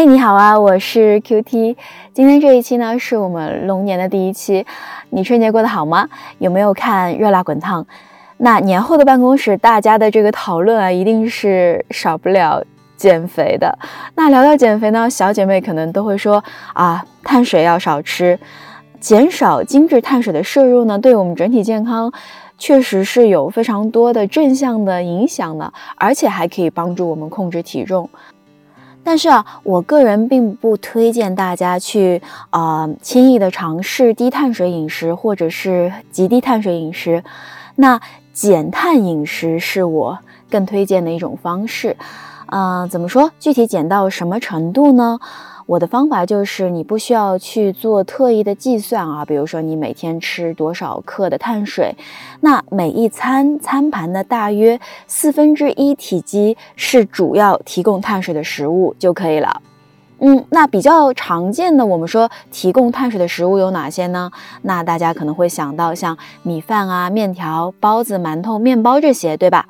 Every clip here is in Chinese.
嘿，你好啊，我是 QT。今天这一期呢，是我们龙年的第一期。你春节过得好吗？有没有看《热辣滚烫》？那年后的办公室，大家的这个讨论啊，一定是少不了减肥的。那聊到减肥呢，小姐妹可能都会说啊，碳水要少吃，减少精致碳水的摄入呢，对我们整体健康确实是有非常多的正向的影响的，而且还可以帮助我们控制体重。但是啊，我个人并不推荐大家去啊轻易的尝试低碳水饮食或者是极低碳水饮食。那减碳饮食是我更推荐的一种方式。啊，怎么说？具体减到什么程度呢？我的方法就是，你不需要去做特意的计算啊，比如说你每天吃多少克的碳水，那每一餐餐盘的大约四分之一体积是主要提供碳水的食物就可以了。嗯，那比较常见的，我们说提供碳水的食物有哪些呢？那大家可能会想到像米饭啊、面条、包子、馒头、面包这些，对吧？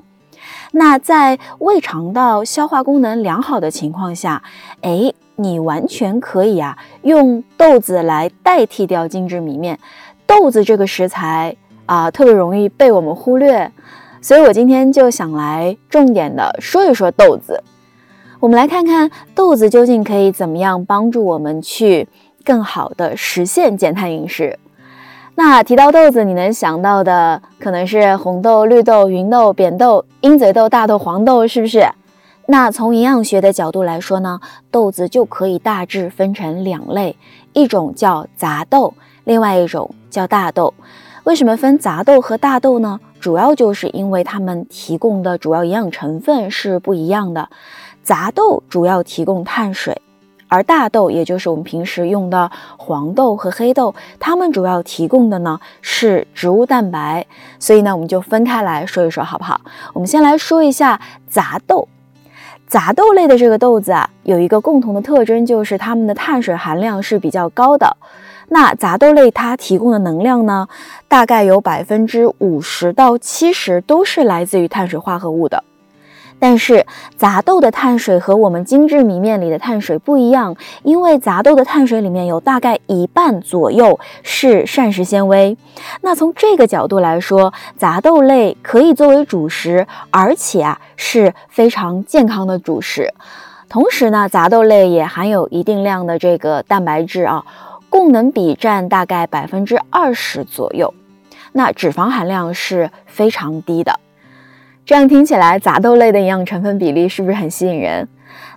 那在胃肠道消化功能良好的情况下，哎。你完全可以啊，用豆子来代替掉精致米面。豆子这个食材啊，特别容易被我们忽略，所以我今天就想来重点的说一说豆子。我们来看看豆子究竟可以怎么样帮助我们去更好的实现减碳饮食。那提到豆子，你能想到的可能是红豆、绿豆、芸豆、扁豆、鹰嘴豆、大豆、黄豆，是不是？那从营养学的角度来说呢，豆子就可以大致分成两类，一种叫杂豆，另外一种叫大豆。为什么分杂豆和大豆呢？主要就是因为它们提供的主要营养成分是不一样的。杂豆主要提供碳水，而大豆，也就是我们平时用的黄豆和黑豆，它们主要提供的呢是植物蛋白。所以呢，我们就分开来说一说，好不好？我们先来说一下杂豆。杂豆类的这个豆子啊，有一个共同的特征，就是它们的碳水含量是比较高的。那杂豆类它提供的能量呢，大概有百分之五十到七十都是来自于碳水化合物的。但是杂豆的碳水和我们精致米面里的碳水不一样，因为杂豆的碳水里面有大概一半左右是膳食纤维。那从这个角度来说，杂豆类可以作为主食，而且啊是非常健康的主食。同时呢，杂豆类也含有一定量的这个蛋白质啊，供能比占大概百分之二十左右。那脂肪含量是非常低的。这样听起来，杂豆类的营养成分比例是不是很吸引人？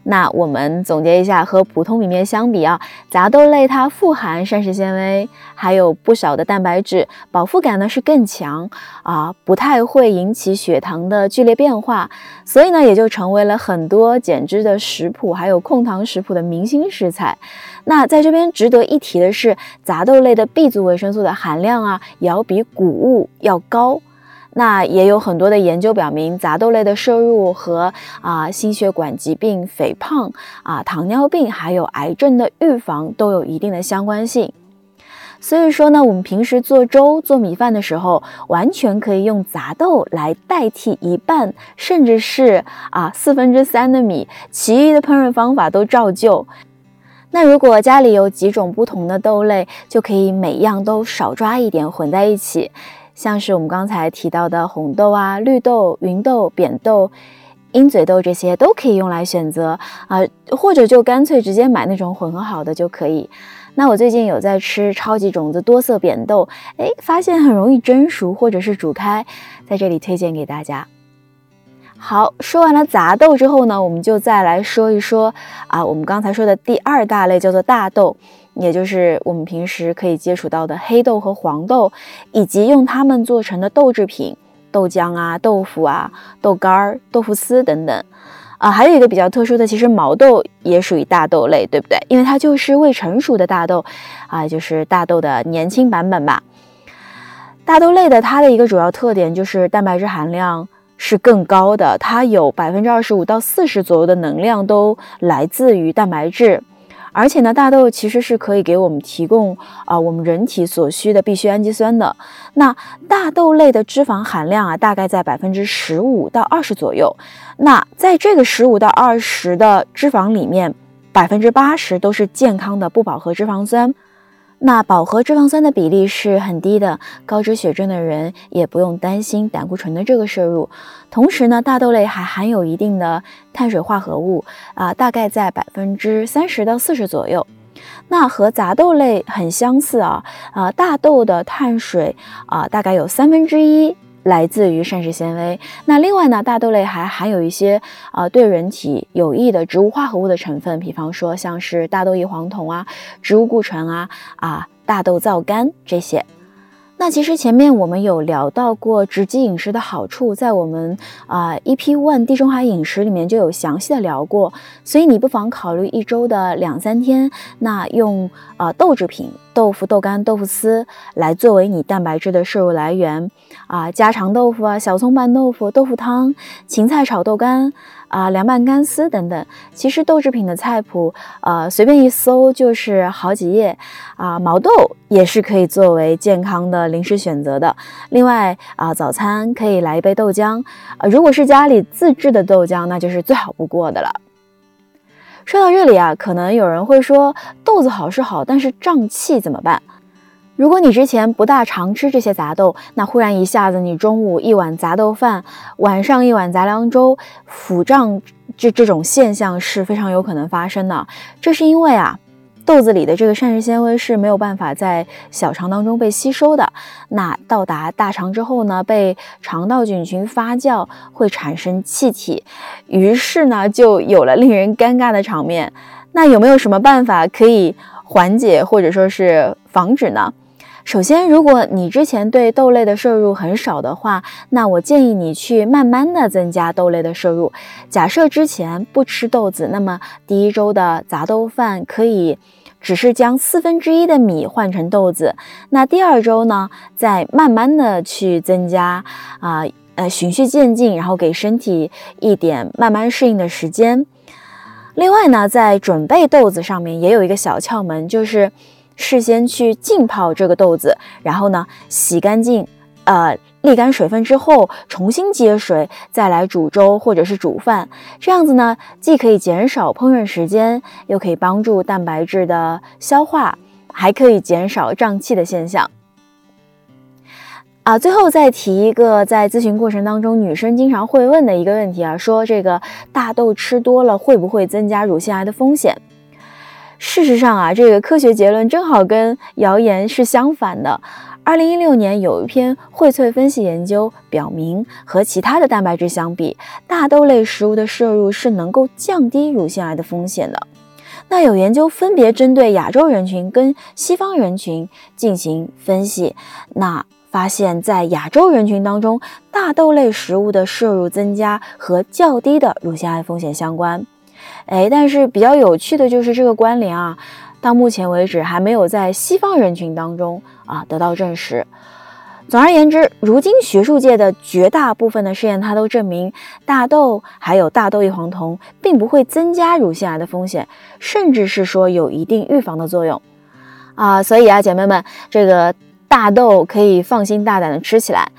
那我们总结一下，和普通米面相比啊，杂豆类它富含膳食纤维，还有不少的蛋白质，饱腹感呢是更强啊，不太会引起血糖的剧烈变化，所以呢也就成为了很多减脂的食谱还有控糖食谱的明星食材。那在这边值得一提的是，杂豆类的 B 族维生素的含量啊，也要比谷物要高。那也有很多的研究表明，杂豆类的摄入和啊心血管疾病、肥胖啊、糖尿病还有癌症的预防都有一定的相关性。所以说呢，我们平时做粥、做米饭的时候，完全可以用杂豆来代替一半，甚至是啊四分之三的米，其余的烹饪方法都照旧。那如果家里有几种不同的豆类，就可以每样都少抓一点，混在一起。像是我们刚才提到的红豆啊、绿豆、芸豆、扁豆、鹰嘴豆这些都可以用来选择啊，或者就干脆直接买那种混合好的就可以。那我最近有在吃超级种子多色扁豆，哎，发现很容易蒸熟或者是煮开，在这里推荐给大家。好，说完了杂豆之后呢，我们就再来说一说啊，我们刚才说的第二大类叫做大豆。也就是我们平时可以接触到的黑豆和黄豆，以及用它们做成的豆制品，豆浆啊、豆腐啊、豆干儿、豆腐丝等等。啊，还有一个比较特殊的，其实毛豆也属于大豆类，对不对？因为它就是未成熟的大豆，啊，就是大豆的年轻版本吧。大豆类的它的一个主要特点就是蛋白质含量是更高的，它有百分之二十五到四十左右的能量都来自于蛋白质。而且呢，大豆其实是可以给我们提供啊我们人体所需的必需氨基酸的。那大豆类的脂肪含量啊，大概在百分之十五到二十左右。那在这个十五到二十的脂肪里面，百分之八十都是健康的不饱和脂肪酸。那饱和脂肪酸的比例是很低的，高脂血症的人也不用担心胆固醇的这个摄入。同时呢，大豆类还含有一定的碳水化合物啊，大概在百分之三十到四十左右。那和杂豆类很相似啊啊，大豆的碳水啊，大概有三分之一。来自于膳食纤维。那另外呢，大豆类还含有一些啊对人体有益的植物化合物的成分，比方说像是大豆异黄酮啊、植物固醇啊、啊大豆皂苷这些。那其实前面我们有聊到过直击饮食的好处，在我们啊 EP One 地中海饮食里面就有详细的聊过，所以你不妨考虑一周的两三天，那用啊豆制品、豆腐、豆干、豆腐丝来作为你蛋白质的摄入来源啊，家常豆腐啊、小葱拌豆腐、豆腐汤、芹菜炒豆干。啊，凉拌干丝等等，其实豆制品的菜谱，呃，随便一搜就是好几页。啊，毛豆也是可以作为健康的零食选择的。另外啊，早餐可以来一杯豆浆。呃，如果是家里自制的豆浆，那就是最好不过的了。说到这里啊，可能有人会说，豆子好是好，但是胀气怎么办？如果你之前不大常吃这些杂豆，那忽然一下子你中午一碗杂豆饭，晚上一碗杂粮粥，腹胀这这种现象是非常有可能发生的。这是因为啊，豆子里的这个膳食纤维是没有办法在小肠当中被吸收的，那到达大肠之后呢，被肠道菌群发酵会产生气体，于是呢就有了令人尴尬的场面。那有没有什么办法可以缓解或者说是防止呢？首先，如果你之前对豆类的摄入很少的话，那我建议你去慢慢的增加豆类的摄入。假设之前不吃豆子，那么第一周的杂豆饭可以只是将四分之一的米换成豆子。那第二周呢，再慢慢的去增加，啊呃循序渐进，然后给身体一点慢慢适应的时间。另外呢，在准备豆子上面也有一个小窍门，就是。事先去浸泡这个豆子，然后呢洗干净，呃沥干水分之后，重新接水，再来煮粥或者是煮饭。这样子呢，既可以减少烹饪时间，又可以帮助蛋白质的消化，还可以减少胀气的现象。啊，最后再提一个，在咨询过程当中，女生经常会问的一个问题啊，说这个大豆吃多了会不会增加乳腺癌的风险？事实上啊，这个科学结论正好跟谣言是相反的。二零一六年有一篇荟萃分析研究表明，和其他的蛋白质相比，大豆类食物的摄入是能够降低乳腺癌的风险的。那有研究分别针对亚洲人群跟西方人群进行分析，那发现，在亚洲人群当中，大豆类食物的摄入增加和较低的乳腺癌风险相关。哎，但是比较有趣的就是这个关联啊，到目前为止还没有在西方人群当中啊得到证实。总而言之，如今学术界的绝大部分的试验，它都证明大豆还有大豆异黄酮并不会增加乳腺癌的风险，甚至是说有一定预防的作用啊。所以啊，姐妹们，这个大豆可以放心大胆的吃起来。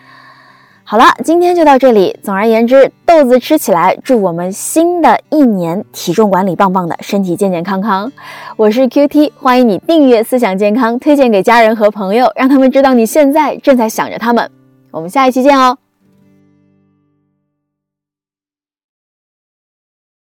好了，今天就到这里。总而言之，豆子吃起来，祝我们新的一年体重管理棒棒的，身体健健康康。我是 Q T，欢迎你订阅思想健康，推荐给家人和朋友，让他们知道你现在正在想着他们。我们下一期见哦。